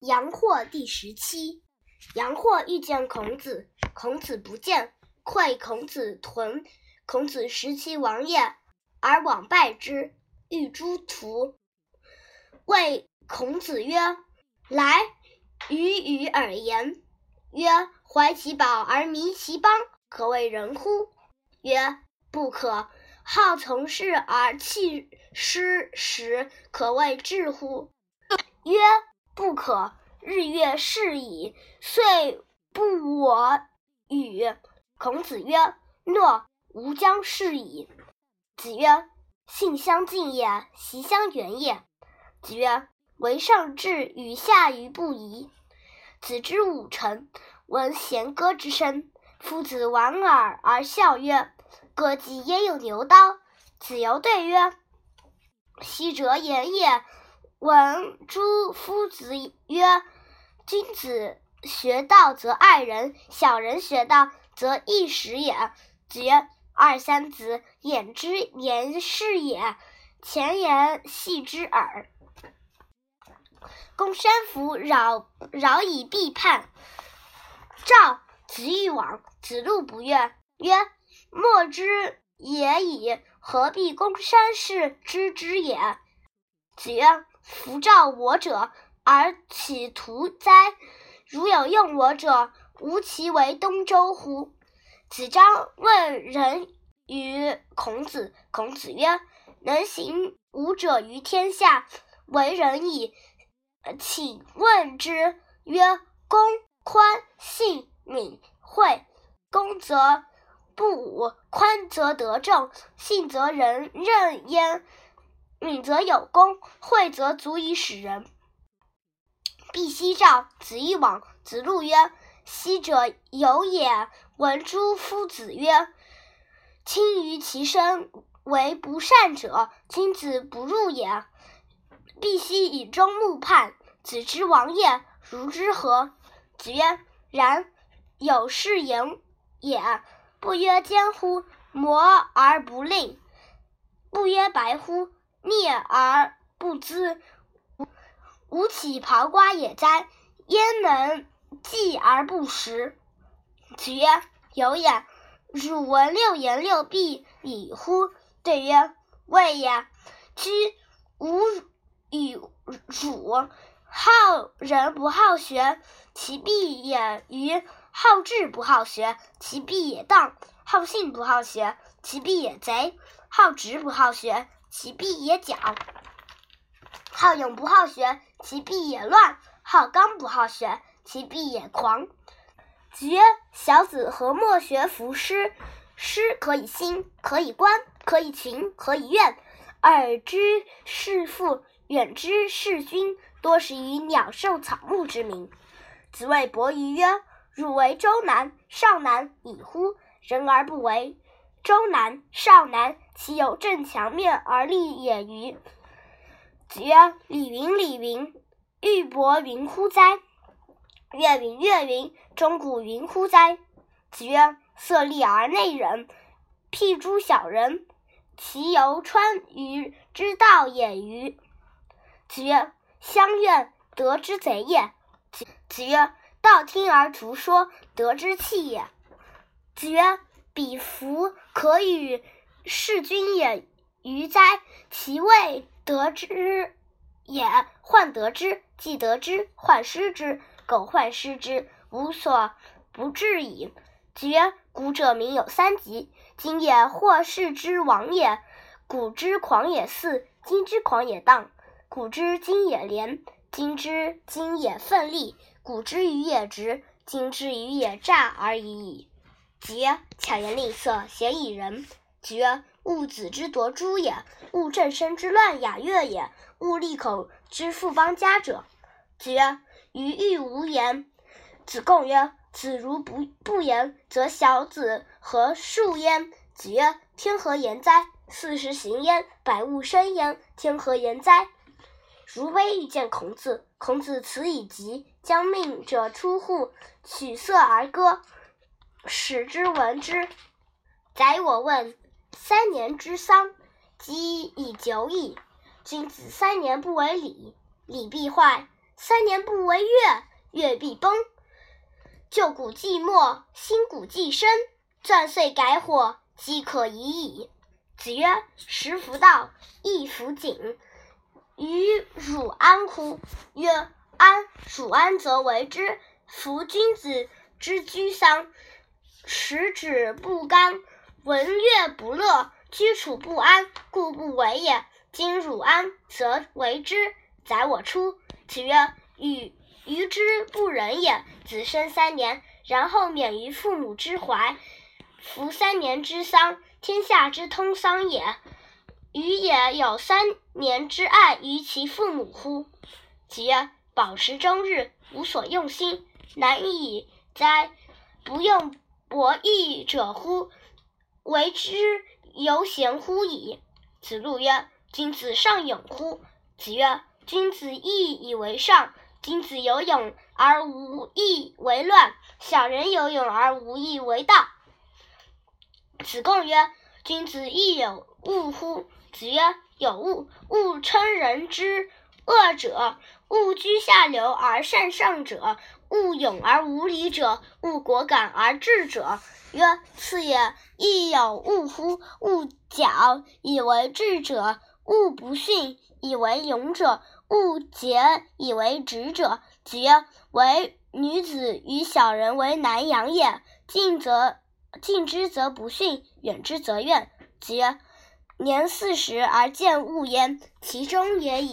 阳货第十七。阳货遇见孔子，孔子不见，愧孔子屯。孔子食其王也，而往拜之，欲诸徒。谓孔子曰：“来，与与尔言。”曰：“怀其宝而迷其邦，可谓仁乎？”曰：“不可。”好从事而弃师时，可谓智乎？曰：不可。日月逝矣，遂不我与。孔子曰：诺，吾将逝矣。子曰：性相近也，习相远也。子曰：为上智与下愚不移。子之五成，闻弦歌之声。夫子莞尔而笑曰：歌姬焉有牛刀？子游对曰：昔者言也。闻诸夫子曰：“君子学道则爱人，小人学道则易时也。”子曰：“二三子，言之言是也，前言戏之耳。”公山弗扰扰以必叛。赵子欲往，子路不悦，曰：“莫之也已，何必公山氏知之也？”子曰。夫召我者，而岂徒哉？如有用我者，吾其为东周乎？子张问仁于孔子，孔子曰：“能行吾者于天下，为仁矣。”请问之曰：“公宽信敏惠，公则不武，宽则得政，信则人任焉。”敏则有功，惠则足以使人。必奚召子欲往，子路曰：“昔者有也。”闻诸夫子曰：“亲于其身，为不善者，君子不入也。”必奚以终目叛。子之亡也，如之何？子曰：“然。有是言也，不曰奸乎？磨而不吝，不曰白乎？”灭而不淄，吾岂刨瓜也哉？焉能继而不食？子曰：“有也。”汝闻六言六必以乎？对曰：“未也。”居吾与汝好人不好学，其必也愚；好智不好学，其必也当；好信不好学，其必也贼；好直不好学。其必也狡，好勇不好学；其必也乱，好刚不好学；其必也狂。子曰：小子何莫学夫诗？诗可以兴，可以观，可以群，可以怨。耳之视父，远之视君，多识于鸟兽草木之名。子谓伯鱼曰：汝为周南、少南已乎？人而不为。周南、少南，其有正墙面而立也与？子曰：“礼云，礼云，玉帛云乎哉？月云，月云，钟鼓云乎哉？”子曰：“色厉而内荏，辟诸小人，其犹川于之道也与？”子曰：“乡愿，得之贼也。”子曰：“道听而图说，得之器也。”子曰。彼弗可与事君也愚哉？其未得之也，患得之；既得之，患失之。苟患失之，无所不至矣。子曰：古者民有三急，今也或是之亡也。古之狂也肆，今之狂也荡；古之今也廉，今之今也奋力；古之愚也直，今之愚也诈而已矣。子曰：“巧言令色，鲜矣仁。”子曰：“勿子之夺诸也，勿正身之乱雅乐也，勿利口之富邦家者。”子曰：“余欲无言。”子贡曰：“子如不不言，则小子何恕焉？”子曰：“天何言哉？四时行焉，百物生焉。天何言哉？”如微遇见孔子，孔子辞以疾，将命者出户，取色而歌。使之闻之。宰我问：三年之丧，积已久矣。君子三年不为礼，礼必坏；三年不为乐，乐必崩。旧谷既没，新谷既生。钻遂改火，即可已矣。子曰：“时弗道，亦弗景。于汝安乎？”曰：“安。汝安则为之。夫君子之居丧，食指不甘，闻乐不乐，居处不安，故不为也。今汝安，则为之。宰我出。”子曰：“与于之不仁也。子生三年，然后免于父母之怀。”服三年之丧，天下之通丧也。予也有三年之爱于其父母乎？子曰：饱食终日，无所用心，难以哉！不用博弈者乎？为之犹贤乎矣。子路曰：君子尚勇乎？子曰：君子义以为上。君子有勇而无义为乱，小人有勇而无义为道。子贡曰：“君子亦有恶乎？”子曰：“有恶。勿称人之恶者，恶居下流而善上者，勿勇而无礼者，勿果敢而智者。”曰：“次也，亦有恶乎？勿矫以为智者，恶不逊以为勇者，恶节以为直者。”子曰：“唯女子与小人为难养也。近则。”近之则不逊，远之则怨。子曰：“年四十而见物焉，其中也已。”